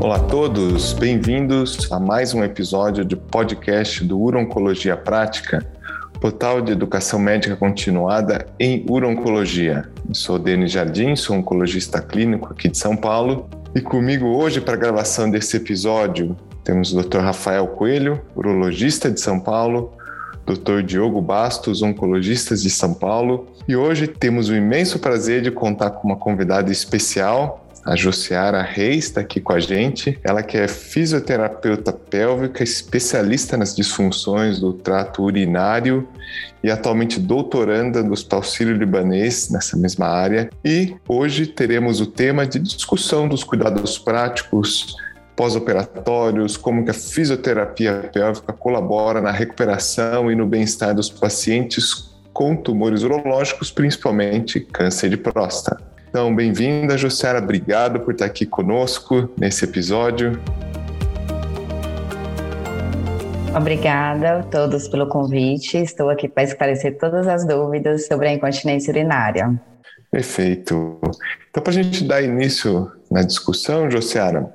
Olá a todos, bem-vindos a mais um episódio do podcast do Urologia Prática, portal de educação médica continuada em urologia. Sou Denis Jardim, sou oncologista clínico aqui de São Paulo e comigo hoje para a gravação desse episódio temos o Dr. Rafael Coelho, urologista de São Paulo, Dr. Diogo Bastos, oncologista de São Paulo, e hoje temos o imenso prazer de contar com uma convidada especial, a Josiara Reis está aqui com a gente. Ela que é fisioterapeuta pélvica, especialista nas disfunções do trato urinário e atualmente doutoranda do Hospital Sírio-Libanês nessa mesma área. E hoje teremos o tema de discussão dos cuidados práticos pós-operatórios, como que a fisioterapia pélvica colabora na recuperação e no bem-estar dos pacientes com tumores urológicos, principalmente câncer de próstata. Então, bem-vinda, Jussiara. Obrigado por estar aqui conosco nesse episódio. Obrigada a todos pelo convite. Estou aqui para esclarecer todas as dúvidas sobre a incontinência urinária. Perfeito. Então, para a gente dar início na discussão, Josiara,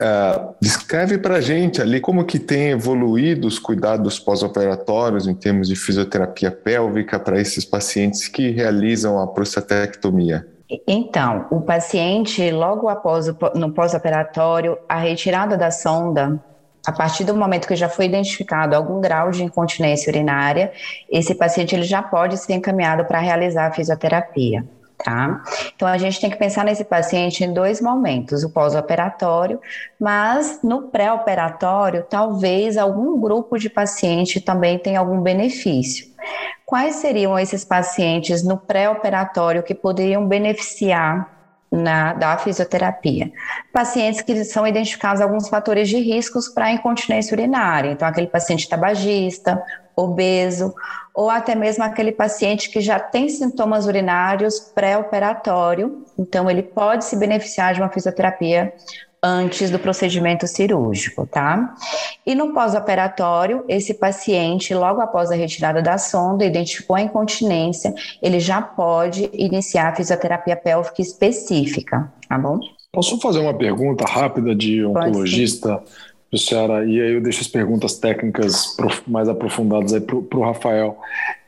uh, descreve para a gente ali como que tem evoluído os cuidados pós-operatórios em termos de fisioterapia pélvica para esses pacientes que realizam a prostatectomia. Então, o paciente, logo após o, no pós-operatório, a retirada da sonda, a partir do momento que já foi identificado algum grau de incontinência urinária, esse paciente ele já pode ser encaminhado para realizar a fisioterapia. Tá? Então a gente tem que pensar nesse paciente em dois momentos, o pós-operatório, mas no pré-operatório, talvez algum grupo de paciente também tenha algum benefício. Quais seriam esses pacientes no pré-operatório que poderiam beneficiar na, da fisioterapia. Pacientes que são identificados alguns fatores de riscos para incontinência urinária, então aquele paciente tabagista, obeso, ou até mesmo aquele paciente que já tem sintomas urinários pré-operatório, então ele pode se beneficiar de uma fisioterapia antes do procedimento cirúrgico, tá? E no pós-operatório, esse paciente, logo após a retirada da sonda, identificou a incontinência, ele já pode iniciar a fisioterapia pélvica específica, tá bom? Posso fazer uma pergunta rápida de oncologista? Luciara, e aí eu deixo as perguntas técnicas mais aprofundadas aí para o Rafael.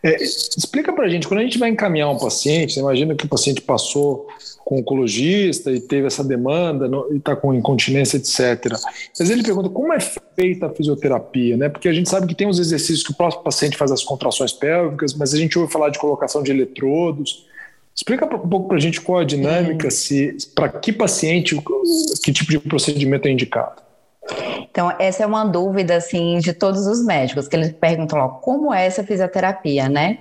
É, explica para a gente, quando a gente vai encaminhar um paciente, você imagina que o paciente passou com um oncologista e teve essa demanda no, e está com incontinência, etc. Mas ele pergunta como é feita a fisioterapia, né? Porque a gente sabe que tem os exercícios que o próximo paciente faz as contrações pélvicas, mas a gente ouve falar de colocação de eletrodos. Explica um pouco para a gente qual a dinâmica, se para que paciente, que tipo de procedimento é indicado. Então, essa é uma dúvida, assim, de todos os médicos, que eles perguntam, ó, como é essa fisioterapia, né?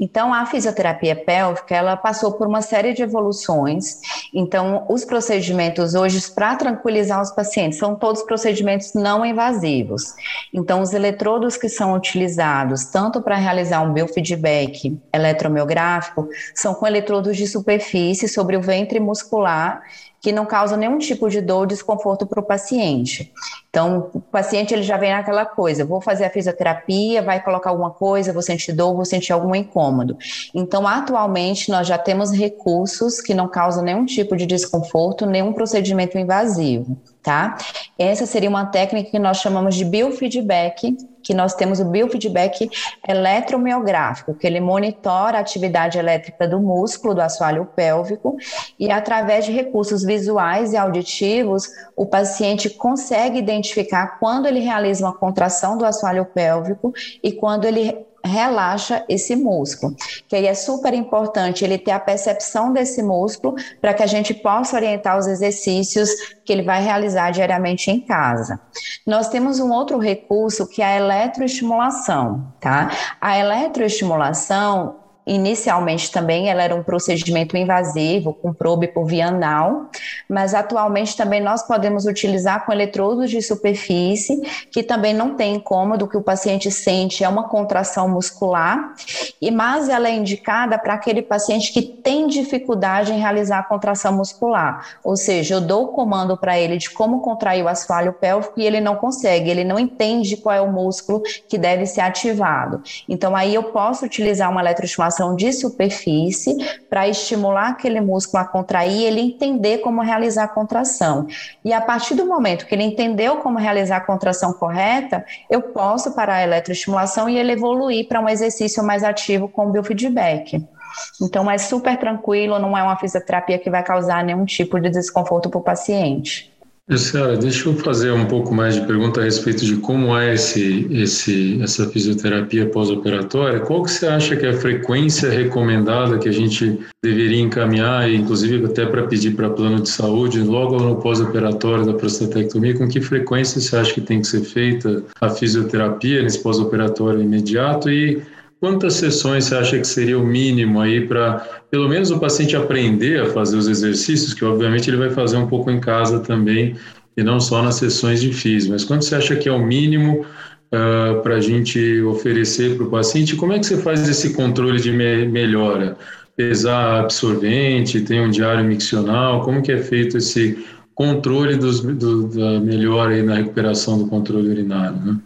Então, a fisioterapia pélvica, ela passou por uma série de evoluções. Então, os procedimentos hoje, para tranquilizar os pacientes, são todos procedimentos não invasivos. Então, os eletrodos que são utilizados, tanto para realizar um biofeedback eletromiográfico, são com eletrodos de superfície sobre o ventre muscular que não causa nenhum tipo de dor ou desconforto para o paciente. Então, o paciente ele já vem naquela coisa, vou fazer a fisioterapia, vai colocar alguma coisa, vou sentir dor, vou sentir algum incômodo. Então, atualmente, nós já temos recursos que não causam nenhum tipo de desconforto, nenhum procedimento invasivo tá? Essa seria uma técnica que nós chamamos de biofeedback, que nós temos o biofeedback eletromiográfico, que ele monitora a atividade elétrica do músculo do assoalho pélvico e através de recursos visuais e auditivos, o paciente consegue identificar quando ele realiza uma contração do assoalho pélvico e quando ele relaxa esse músculo. Que aí é super importante ele ter a percepção desse músculo para que a gente possa orientar os exercícios que ele vai realizar diariamente em casa. Nós temos um outro recurso que é a eletroestimulação, tá? A eletroestimulação Inicialmente também ela era um procedimento invasivo com probe por via anal, mas atualmente também nós podemos utilizar com eletrodos de superfície, que também não tem incômodo, que o paciente sente é uma contração muscular, e mas ela é indicada para aquele paciente que tem dificuldade em realizar a contração muscular, ou seja, eu dou o comando para ele de como contrair o assoalho pélvico e ele não consegue, ele não entende qual é o músculo que deve ser ativado. Então aí eu posso utilizar uma eletroestimulação de superfície para estimular aquele músculo a contrair, ele entender como realizar realizar a contração. E a partir do momento que ele entendeu como realizar a contração correta, eu posso parar a eletroestimulação e ele evoluir para um exercício mais ativo com biofeedback. Então é super tranquilo, não é uma fisioterapia que vai causar nenhum tipo de desconforto para o paciente. Senhora, deixa eu fazer um pouco mais de pergunta a respeito de como é esse, esse, essa fisioterapia pós-operatória. Qual que você acha que é a frequência recomendada que a gente deveria encaminhar, inclusive até para pedir para plano de saúde, logo no pós-operatório da prostatectomia, com que frequência você acha que tem que ser feita a fisioterapia nesse pós-operatório imediato e Quantas sessões você acha que seria o mínimo aí para, pelo menos, o paciente aprender a fazer os exercícios, que obviamente ele vai fazer um pouco em casa também, e não só nas sessões de FIS, mas quanto você acha que é o mínimo uh, para a gente oferecer para o paciente? Como é que você faz esse controle de me melhora? Pesar absorvente, tem um diário miccional, como que é feito esse controle dos, do, da melhora aí na recuperação do controle urinário, né?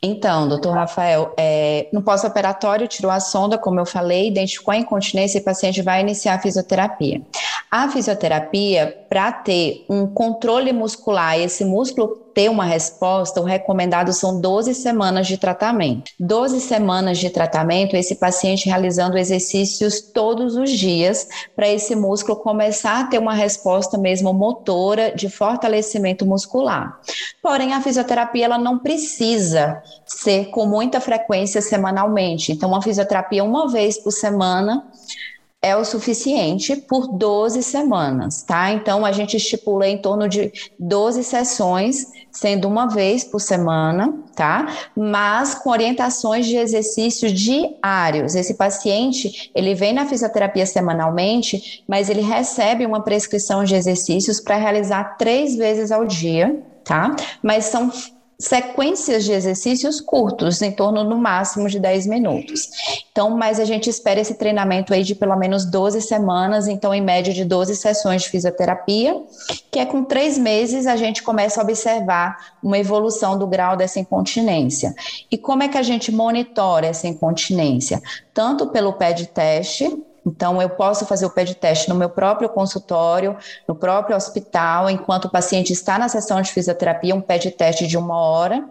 Então, doutor Rafael, é, no pós-operatório tirou a sonda, como eu falei, identificou a incontinência e o paciente vai iniciar a fisioterapia. A fisioterapia, para ter um controle muscular, esse músculo ter uma resposta, o recomendado são 12 semanas de tratamento. 12 semanas de tratamento, esse paciente realizando exercícios todos os dias, para esse músculo começar a ter uma resposta mesmo motora de fortalecimento muscular. Porém, a fisioterapia ela não precisa ser com muita frequência semanalmente. Então, uma fisioterapia uma vez por semana é o suficiente por 12 semanas, tá? Então a gente estipula em torno de 12 sessões, sendo uma vez por semana, tá? Mas com orientações de exercícios diários. Esse paciente, ele vem na fisioterapia semanalmente, mas ele recebe uma prescrição de exercícios para realizar três vezes ao dia, tá? Mas são sequências de exercícios curtos, em torno no máximo de 10 minutos. Então, mas a gente espera esse treinamento aí de pelo menos 12 semanas, então em média de 12 sessões de fisioterapia, que é com três meses a gente começa a observar uma evolução do grau dessa incontinência. E como é que a gente monitora essa incontinência? Tanto pelo pé de teste, então, eu posso fazer o PED teste no meu próprio consultório, no próprio hospital, enquanto o paciente está na sessão de fisioterapia, um PED teste de uma hora,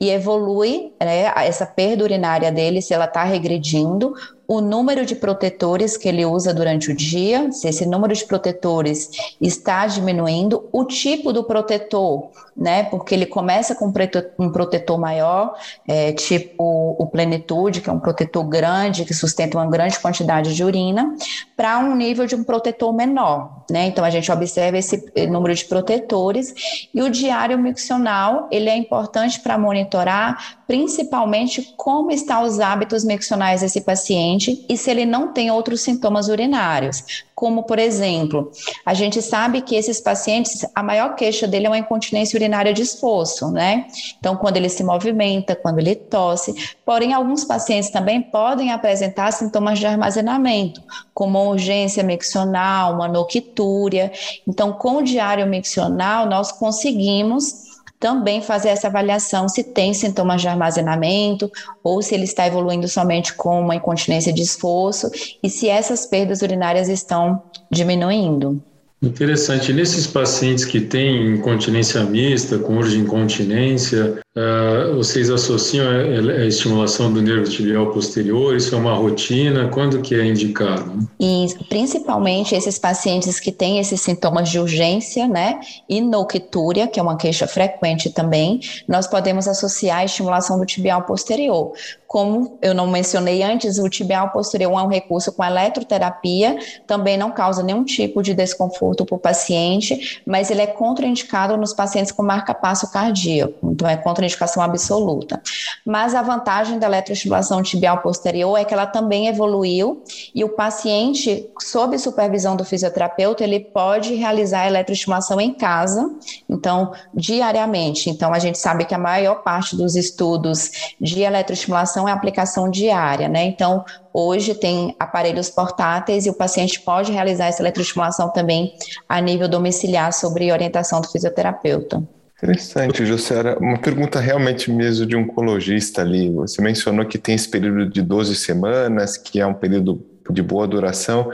e evolui né, essa perda urinária dele, se ela está regredindo, o número de protetores que ele usa durante o dia, se esse número de protetores está diminuindo, o tipo do protetor, né? Porque ele começa com um protetor maior, é, tipo o Plenitude, que é um protetor grande, que sustenta uma grande quantidade de urina, para um nível de um protetor menor, né? Então a gente observa esse eh, número de protetores e o diário miccional, ele é importante para monitorar principalmente como estão os hábitos miccionais desse paciente e se ele não tem outros sintomas urinários, como por exemplo, a gente sabe que esses pacientes, a maior queixa dele é uma incontinência urinária de esforço, né? Então, quando ele se movimenta, quando ele tosse, porém alguns pacientes também podem apresentar sintomas de armazenamento, como urgência miccional, uma noquitúria. Então, com o diário miccional, nós conseguimos também fazer essa avaliação se tem sintomas de armazenamento ou se ele está evoluindo somente com uma incontinência de esforço e se essas perdas urinárias estão diminuindo. Interessante. Nesses pacientes que têm incontinência mista, com de incontinência, uh, vocês associam a, a, estimulação do nervo tibial posterior? Isso é uma rotina? Quando que é indicado? E principalmente esses pacientes que têm esses sintomas de urgência, né, e noquitúria, que é uma queixa frequente também, nós podemos associar a estimulação do tibial posterior. Como eu não mencionei antes, o tibial posterior é um recurso com eletroterapia, também não causa nenhum tipo de desconforto para o paciente, mas ele é contraindicado nos pacientes com marca-passo cardíaco, então é contraindicação absoluta. Mas a vantagem da eletroestimulação tibial posterior é que ela também evoluiu e o paciente, sob supervisão do fisioterapeuta, ele pode realizar a eletroestimulação em casa, então diariamente. Então a gente sabe que a maior parte dos estudos de eletroestimulação é aplicação diária, né? Então, hoje tem aparelhos portáteis e o paciente pode realizar essa eletroestimulação também a nível domiciliar sobre orientação do fisioterapeuta. Interessante, Jussara. Uma pergunta realmente mesmo de um oncologista ali. Você mencionou que tem esse período de 12 semanas, que é um período de boa duração.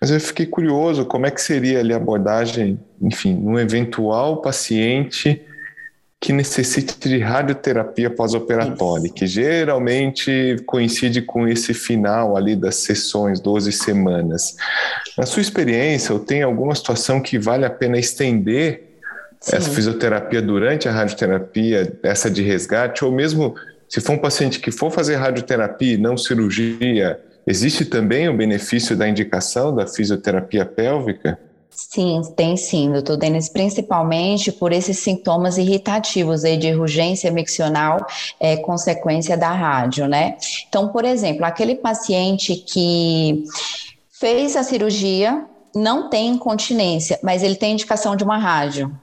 Mas eu fiquei curioso como é que seria ali a abordagem, enfim, num eventual paciente que necessite de radioterapia pós-operatória, que geralmente coincide com esse final ali das sessões, 12 semanas. Na sua experiência, ou tem alguma situação que vale a pena estender Sim. essa fisioterapia durante a radioterapia, essa de resgate, ou mesmo se for um paciente que for fazer radioterapia e não cirurgia, existe também o benefício da indicação da fisioterapia pélvica? Sim, tem sim, doutor Denis, principalmente por esses sintomas irritativos aí de urgência miccional, é, consequência da rádio, né? Então, por exemplo, aquele paciente que fez a cirurgia, não tem incontinência, mas ele tem indicação de uma rádio.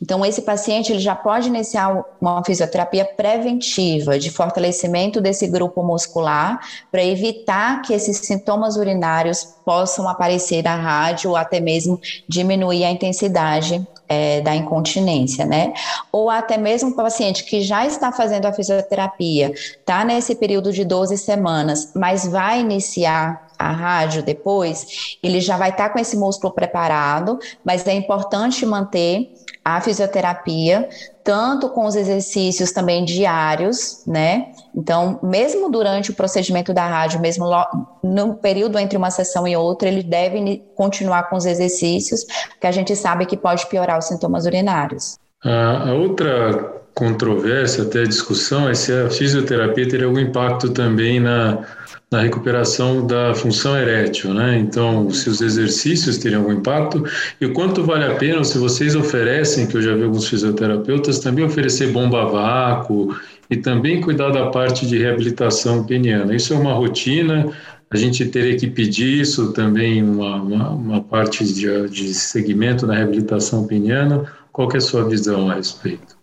Então, esse paciente ele já pode iniciar uma fisioterapia preventiva de fortalecimento desse grupo muscular para evitar que esses sintomas urinários possam aparecer na rádio ou até mesmo diminuir a intensidade é, da incontinência, né? Ou até mesmo o paciente que já está fazendo a fisioterapia, está nesse período de 12 semanas, mas vai iniciar a rádio depois, ele já vai estar tá com esse músculo preparado, mas é importante manter a fisioterapia, tanto com os exercícios também diários, né? Então, mesmo durante o procedimento da rádio, mesmo no período entre uma sessão e outra, ele deve continuar com os exercícios, porque a gente sabe que pode piorar os sintomas urinários. A outra controvérsia, até discussão, é se a fisioterapia teria algum impacto também na na recuperação da função erétil, né? Então, se os exercícios teriam algum impacto e o quanto vale a pena, se vocês oferecem, que eu já vi alguns fisioterapeutas, também oferecer bomba vácuo e também cuidar da parte de reabilitação peniana. Isso é uma rotina, a gente teria que pedir isso também, uma, uma, uma parte de, de segmento na reabilitação peniana. Qual é a sua visão a respeito?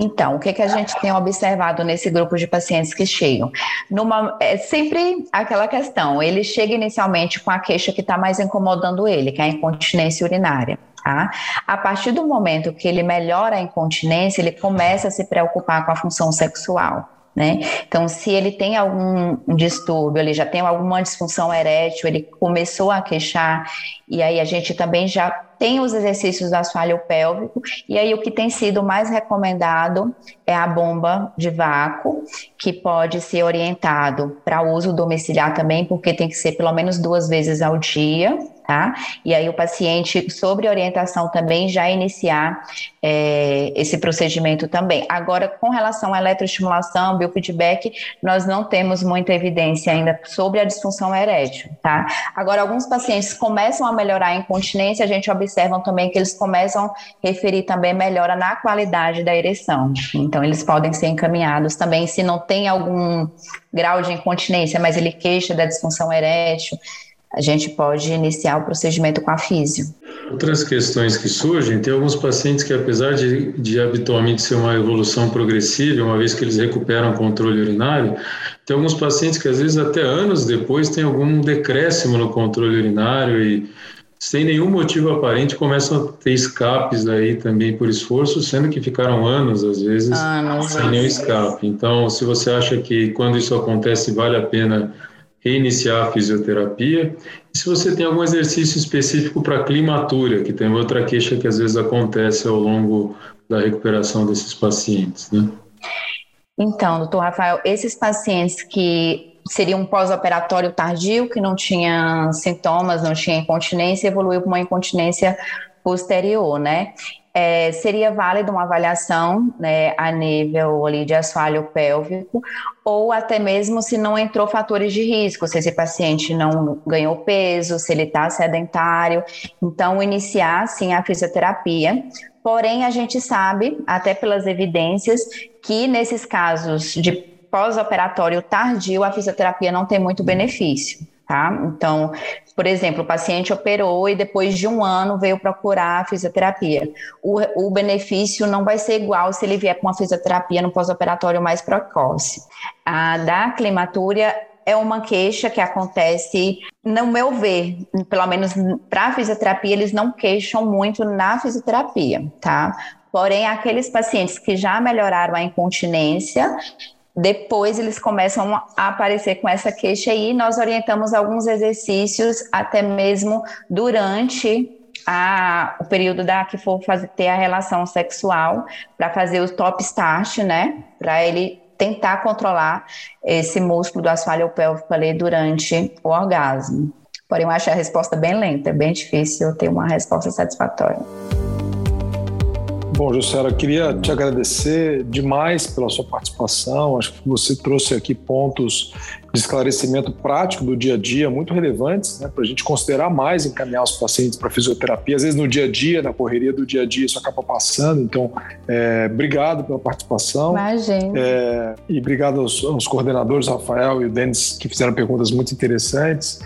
Então, o que, que a gente tem observado nesse grupo de pacientes que chegam? Numa, é sempre aquela questão, ele chega inicialmente com a queixa que está mais incomodando ele, que é a incontinência urinária. Tá? A partir do momento que ele melhora a incontinência, ele começa a se preocupar com a função sexual. Né? Então, se ele tem algum distúrbio, ele já tem alguma disfunção erétil, ele começou a queixar, e aí a gente também já tem os exercícios do assoalho pélvico, e aí o que tem sido mais recomendado é a bomba de vácuo, que pode ser orientado para uso domiciliar também, porque tem que ser pelo menos duas vezes ao dia, tá? E aí o paciente, sobre orientação também, já iniciar é, esse procedimento também. Agora, com relação à eletroestimulação, biofeedback, nós não temos muita evidência ainda sobre a disfunção erétil, tá? Agora, alguns pacientes começam a melhorar a incontinência, a gente observa também que eles começam a referir também melhora na qualidade da ereção. Então, eles podem ser encaminhados também, se não tem algum grau de incontinência, mas ele queixa da disfunção erétil, a gente pode iniciar o procedimento com a físio. Outras questões que surgem, tem alguns pacientes que, apesar de, de habitualmente ser uma evolução progressiva, uma vez que eles recuperam o controle urinário, tem alguns pacientes que, às vezes, até anos depois, tem algum decréscimo no controle urinário e, sem nenhum motivo aparente, começam a ter escapes aí também por esforço, sendo que ficaram anos, às vezes, anos, sem nenhum escape. Então, se você acha que quando isso acontece vale a pena reiniciar a fisioterapia. E se você tem algum exercício específico para climatura, que tem outra queixa que às vezes acontece ao longo da recuperação desses pacientes, né? Então, doutor Rafael, esses pacientes que seriam um pós-operatório tardio, que não tinha sintomas, não tinha incontinência, evoluiu para uma incontinência posterior, né? É, seria válida uma avaliação né, a nível ali, de assoalho pélvico, ou até mesmo se não entrou fatores de risco, se esse paciente não ganhou peso, se ele está sedentário. Então, iniciar sim a fisioterapia. Porém, a gente sabe, até pelas evidências, que nesses casos de pós-operatório tardio, a fisioterapia não tem muito benefício. Tá? Então, por exemplo, o paciente operou e depois de um ano veio procurar a fisioterapia. O, o benefício não vai ser igual se ele vier com uma fisioterapia no pós-operatório mais precoce. A da climatúria é uma queixa que acontece, no meu ver, pelo menos para fisioterapia, eles não queixam muito na fisioterapia, tá? Porém, aqueles pacientes que já melhoraram a incontinência, depois eles começam a aparecer com essa queixa aí. Nós orientamos alguns exercícios, até mesmo durante a, o período da que for fazer, ter a relação sexual, para fazer o top start, né? Para ele tentar controlar esse músculo do assoalho pélvico ali durante o orgasmo. Porém, eu acho a resposta bem lenta, é bem difícil ter uma resposta satisfatória. Bom, Jussara, queria te agradecer demais pela sua participação. Acho que você trouxe aqui pontos de esclarecimento prático do dia a dia muito relevantes né, para a gente considerar mais encaminhar os pacientes para fisioterapia. Às vezes no dia a dia, na correria do dia a dia, isso acaba passando. Então, é, obrigado pela participação. Imagina. É, e obrigado aos, aos coordenadores, Rafael e o Denis, que fizeram perguntas muito interessantes.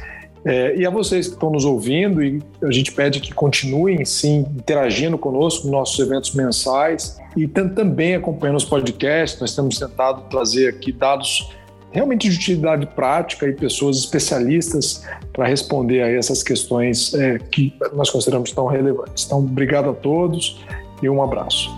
É, e a vocês que estão nos ouvindo, e a gente pede que continuem sim interagindo conosco nos nossos eventos mensais e também acompanhando os podcasts. Nós temos tentado trazer aqui dados realmente de utilidade prática e pessoas especialistas para responder a essas questões é, que nós consideramos tão relevantes. Então, obrigado a todos e um abraço.